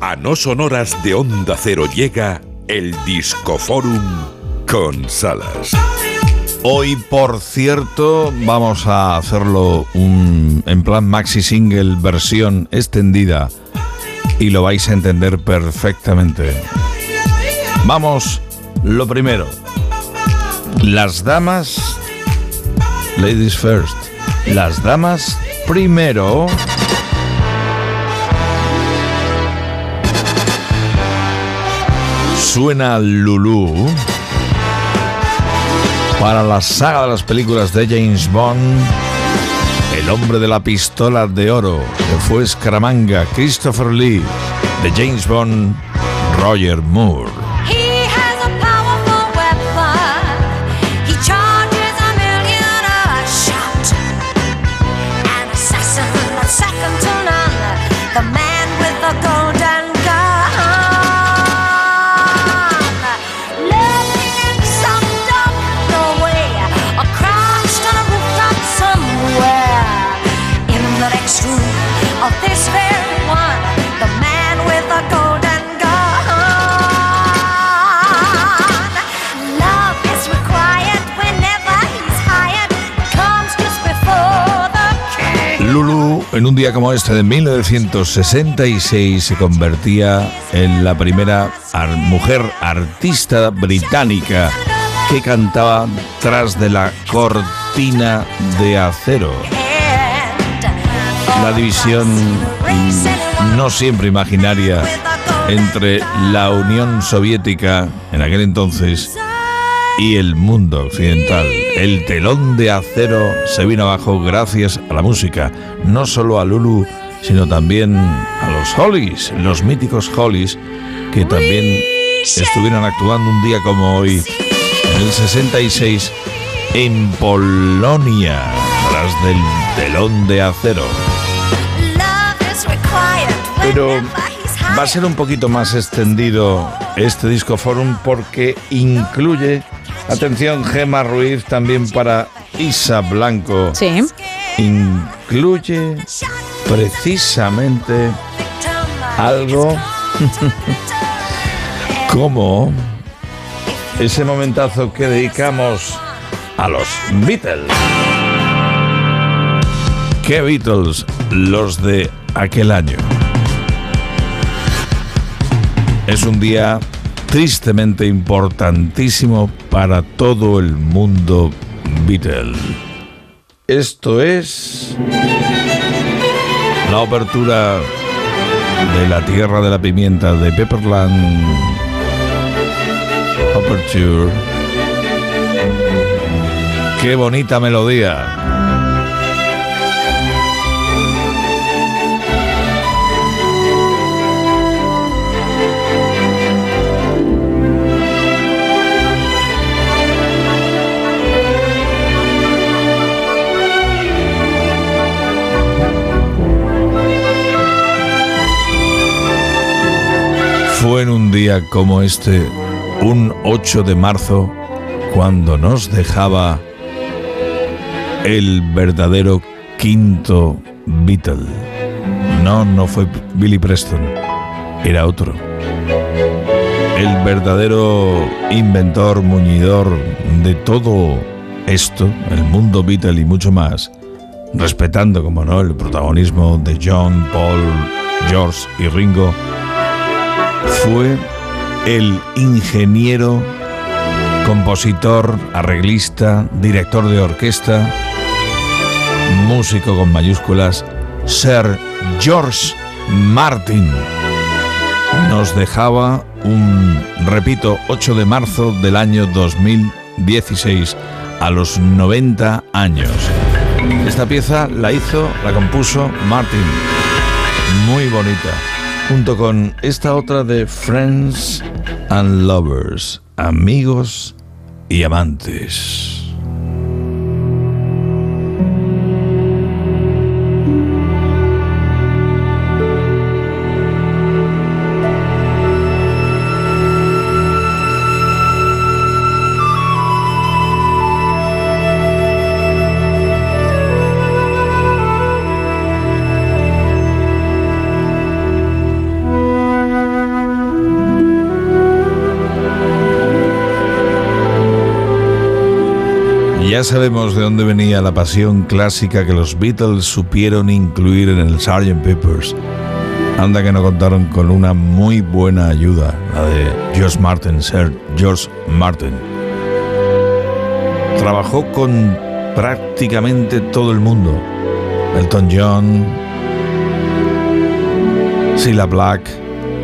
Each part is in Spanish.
A no sonoras de Onda Cero llega el Discoforum con Salas. Hoy, por cierto, vamos a hacerlo en plan maxi single versión extendida y lo vais a entender perfectamente. Vamos, lo primero. Las damas, ladies first. Las damas primero. Suena Lulu para la saga de las películas de James Bond. El hombre de la pistola de oro, que fue Scaramanga, Christopher Lee, de James Bond, Roger Moore. En un día como este de 1966 se convertía en la primera mujer artista británica que cantaba tras de la cortina de acero. La división no siempre imaginaria entre la Unión Soviética en aquel entonces y el mundo occidental. El telón de acero se vino abajo gracias a la música, no solo a Lulu, sino también a los Hollies, los míticos Hollies, que también estuvieron actuando un día como hoy, en el 66, en Polonia, tras del telón de acero. Pero va a ser un poquito más extendido este disco forum porque incluye Atención, Gema Ruiz, también para Isa Blanco. Sí. Incluye precisamente algo como ese momentazo que dedicamos a los Beatles. ¿Qué Beatles? Los de aquel año. Es un día tristemente importantísimo para todo el mundo Beatle. Esto es la apertura de la Tierra de la Pimienta de Pepperland Aperture. Qué bonita melodía. Como este, un 8 de marzo, cuando nos dejaba el verdadero quinto Beatle. No, no fue Billy Preston, era otro. El verdadero inventor, muñidor de todo esto, el mundo Beatle y mucho más, respetando, como no, el protagonismo de John, Paul, George y Ringo fue el ingeniero, compositor, arreglista, director de orquesta, músico con mayúsculas, Sir George Martin. Nos dejaba un, repito, 8 de marzo del año 2016, a los 90 años. Esta pieza la hizo, la compuso Martin. Muy bonita junto con esta otra de Friends and Lovers, amigos y amantes. Ya sabemos de dónde venía la pasión clásica que los Beatles supieron incluir en el Sgt. Peppers. Anda que no contaron con una muy buena ayuda, la de George Martin, Sir George Martin. Trabajó con prácticamente todo el mundo. Elton John, Cilla Black,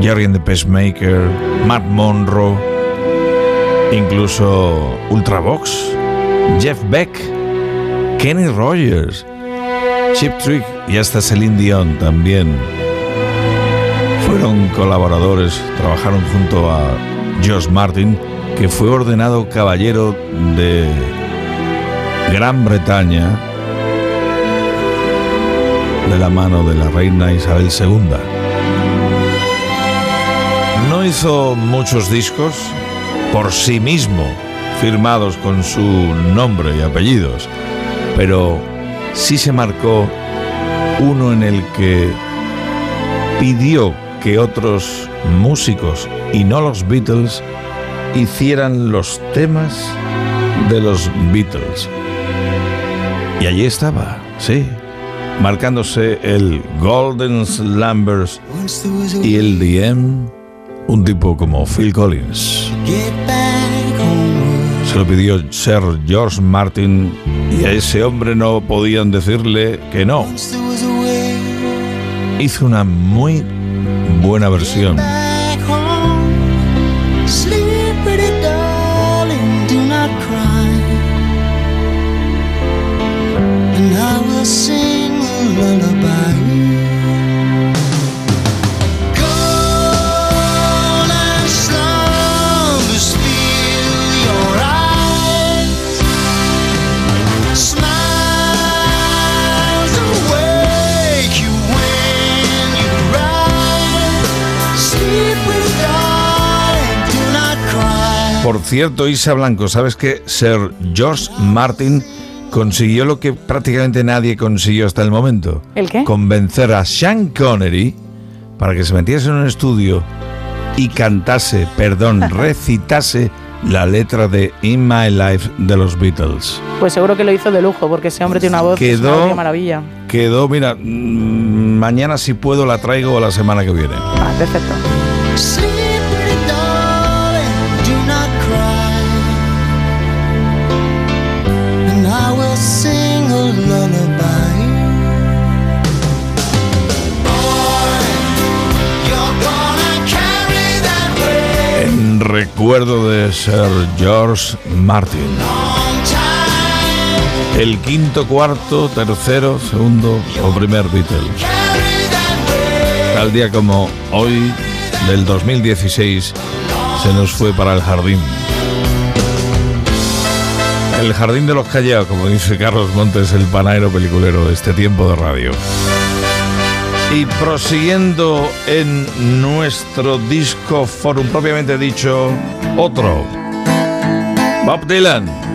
Jerry and the Pacemaker, Matt Monroe, incluso Ultravox, Jeff Beck, Kenny Rogers, Chip Trick y hasta Celine Dion también fueron colaboradores, trabajaron junto a George Martin, que fue ordenado caballero de Gran Bretaña de la mano de la reina Isabel II. No hizo muchos discos por sí mismo, firmados con su nombre y apellidos, pero sí se marcó uno en el que pidió que otros músicos y no los Beatles hicieran los temas de los Beatles. Y allí estaba, sí, marcándose el Golden Slumbers y el DM, un tipo como Phil Collins. Se lo pidió Sir George Martin y a ese hombre no podían decirle que no. Hizo una muy buena versión. Cierto, Isa Blanco, ¿sabes que Sir George Martin consiguió lo que prácticamente nadie consiguió hasta el momento? ¿El qué? Convencer a Sean Connery para que se metiese en un estudio y cantase, perdón, recitase la letra de In My Life de los Beatles. Pues seguro que lo hizo de lujo, porque ese hombre tiene una voz quedó, una maravilla. Quedó, mira, mm, mañana si puedo la traigo o la semana que viene. Ah, perfecto. En recuerdo de Sir George Martin. El quinto, cuarto, tercero, segundo o primer Beatle. Tal día como hoy, del 2016, se nos fue para el jardín. El jardín de los callados, como dice Carlos Montes, el panadero peliculero de este tiempo de radio. Y prosiguiendo en nuestro disco forum propiamente dicho, otro. Bob Dylan.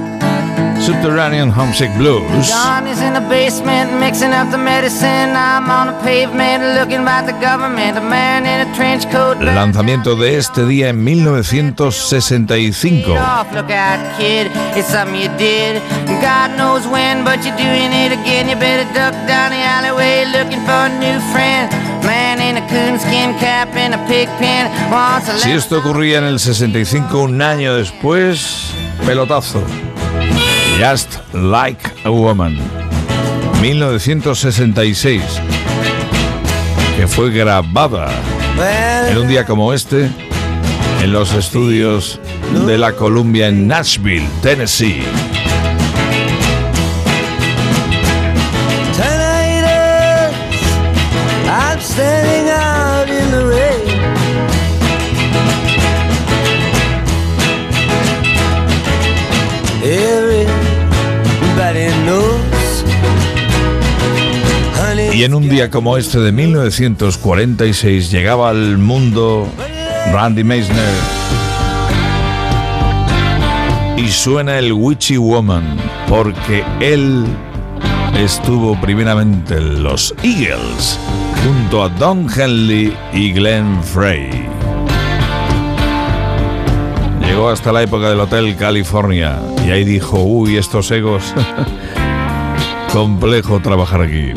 Subterranean Homesick Blues. John is in the basement mixing up the medicine. I'm on the pavement looking about the government. A man in a trench coat. Lanzamiento de este día en 1965. Look out, kid, it's something you did. God knows when, but you're doing it again. You better duck down the alleyway looking for a new friend. Man in a coonskin cap and a pig pen. Si esto ocurría en el 65, un año después, pelotazo. Just Like a Woman, 1966, que fue grabada en un día como este en los estudios de la Columbia en Nashville, Tennessee. Y en un día como este de 1946 llegaba al mundo Randy Meisner y suena el Witchy Woman porque él estuvo primeramente en los Eagles junto a Don Henley y Glenn Frey. Llegó hasta la época del Hotel California y ahí dijo, uy, estos egos, complejo trabajar aquí.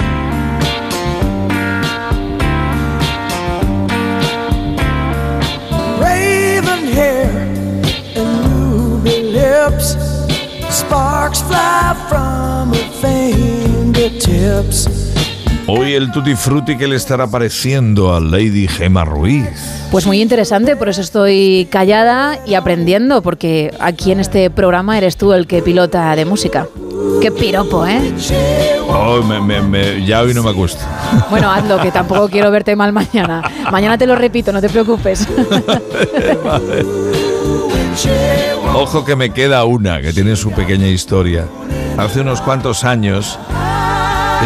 Sparks fly from her fingertips. Hoy el tutti frutti que le estará pareciendo a Lady Gemma Ruiz. Pues muy interesante, por eso estoy callada y aprendiendo, porque aquí en este programa eres tú el que pilota de música. Qué piropo, ¿eh? Oh, me- me- me- ya hoy no me acuesto. Bueno, hazlo, que tampoco quiero verte mal mañana. Mañana te lo repito, no te preocupes. Ojo que me queda una que tiene su pequeña historia. Hace unos cuantos años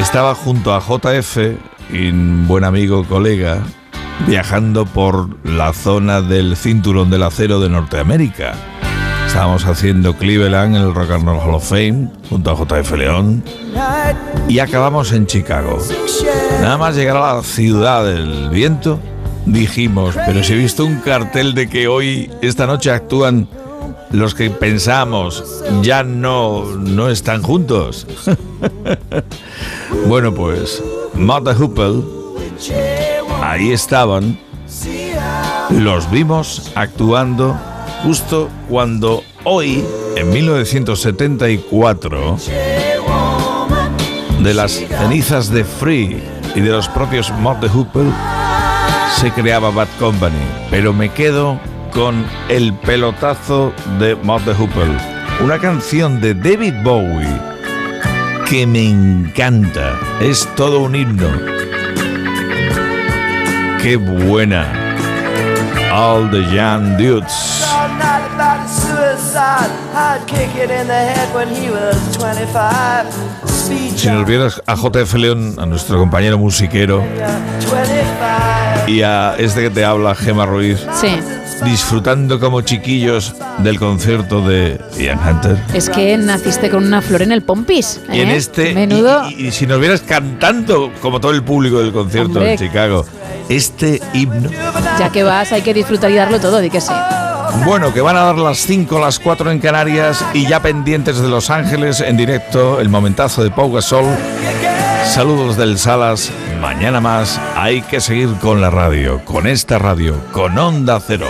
estaba junto a JF un buen amigo colega viajando por la zona del cinturón del acero de Norteamérica. Estábamos haciendo Cleveland el Rock and Roll Hall of Fame junto a JF León y acabamos en Chicago. Nada más llegar a la ciudad del viento, dijimos, pero si he visto un cartel de que hoy, esta noche actúan los que pensamos ya no, no están juntos. bueno, pues, Martha Hoople, ahí estaban, los vimos actuando justo cuando hoy, en 1974, de las cenizas de Free y de los propios de Hoople se creaba Bad Company, pero me quedo con el pelotazo de de Hoople, una canción de David Bowie que me encanta, es todo un himno. Qué buena. All the Young Dudes. All night about his suicide. I'd kick it in the head when he was 25. Speed Si nos vieras a JF León, a nuestro compañero musiquero, 25. Y a este que te habla, Gemma Ruiz, Sí. disfrutando como chiquillos del concierto de Ian Hunter. Es que naciste con una flor en el pompis. Y en ¿eh? este, Menudo. y, y- y si nos vieras cantando como todo el público del concierto Hombre. en Chicago, este himno, Ya que vas, hay que disfrutar y darlo todo, di que sí. Bueno, que van a dar las 5, las 4 en Canarias y ya pendientes de Los Ángeles en directo, el momentazo de Pau Gasol. Saludos del Salas, mañana más, hay que seguir con la radio, con esta radio, con Onda Cero.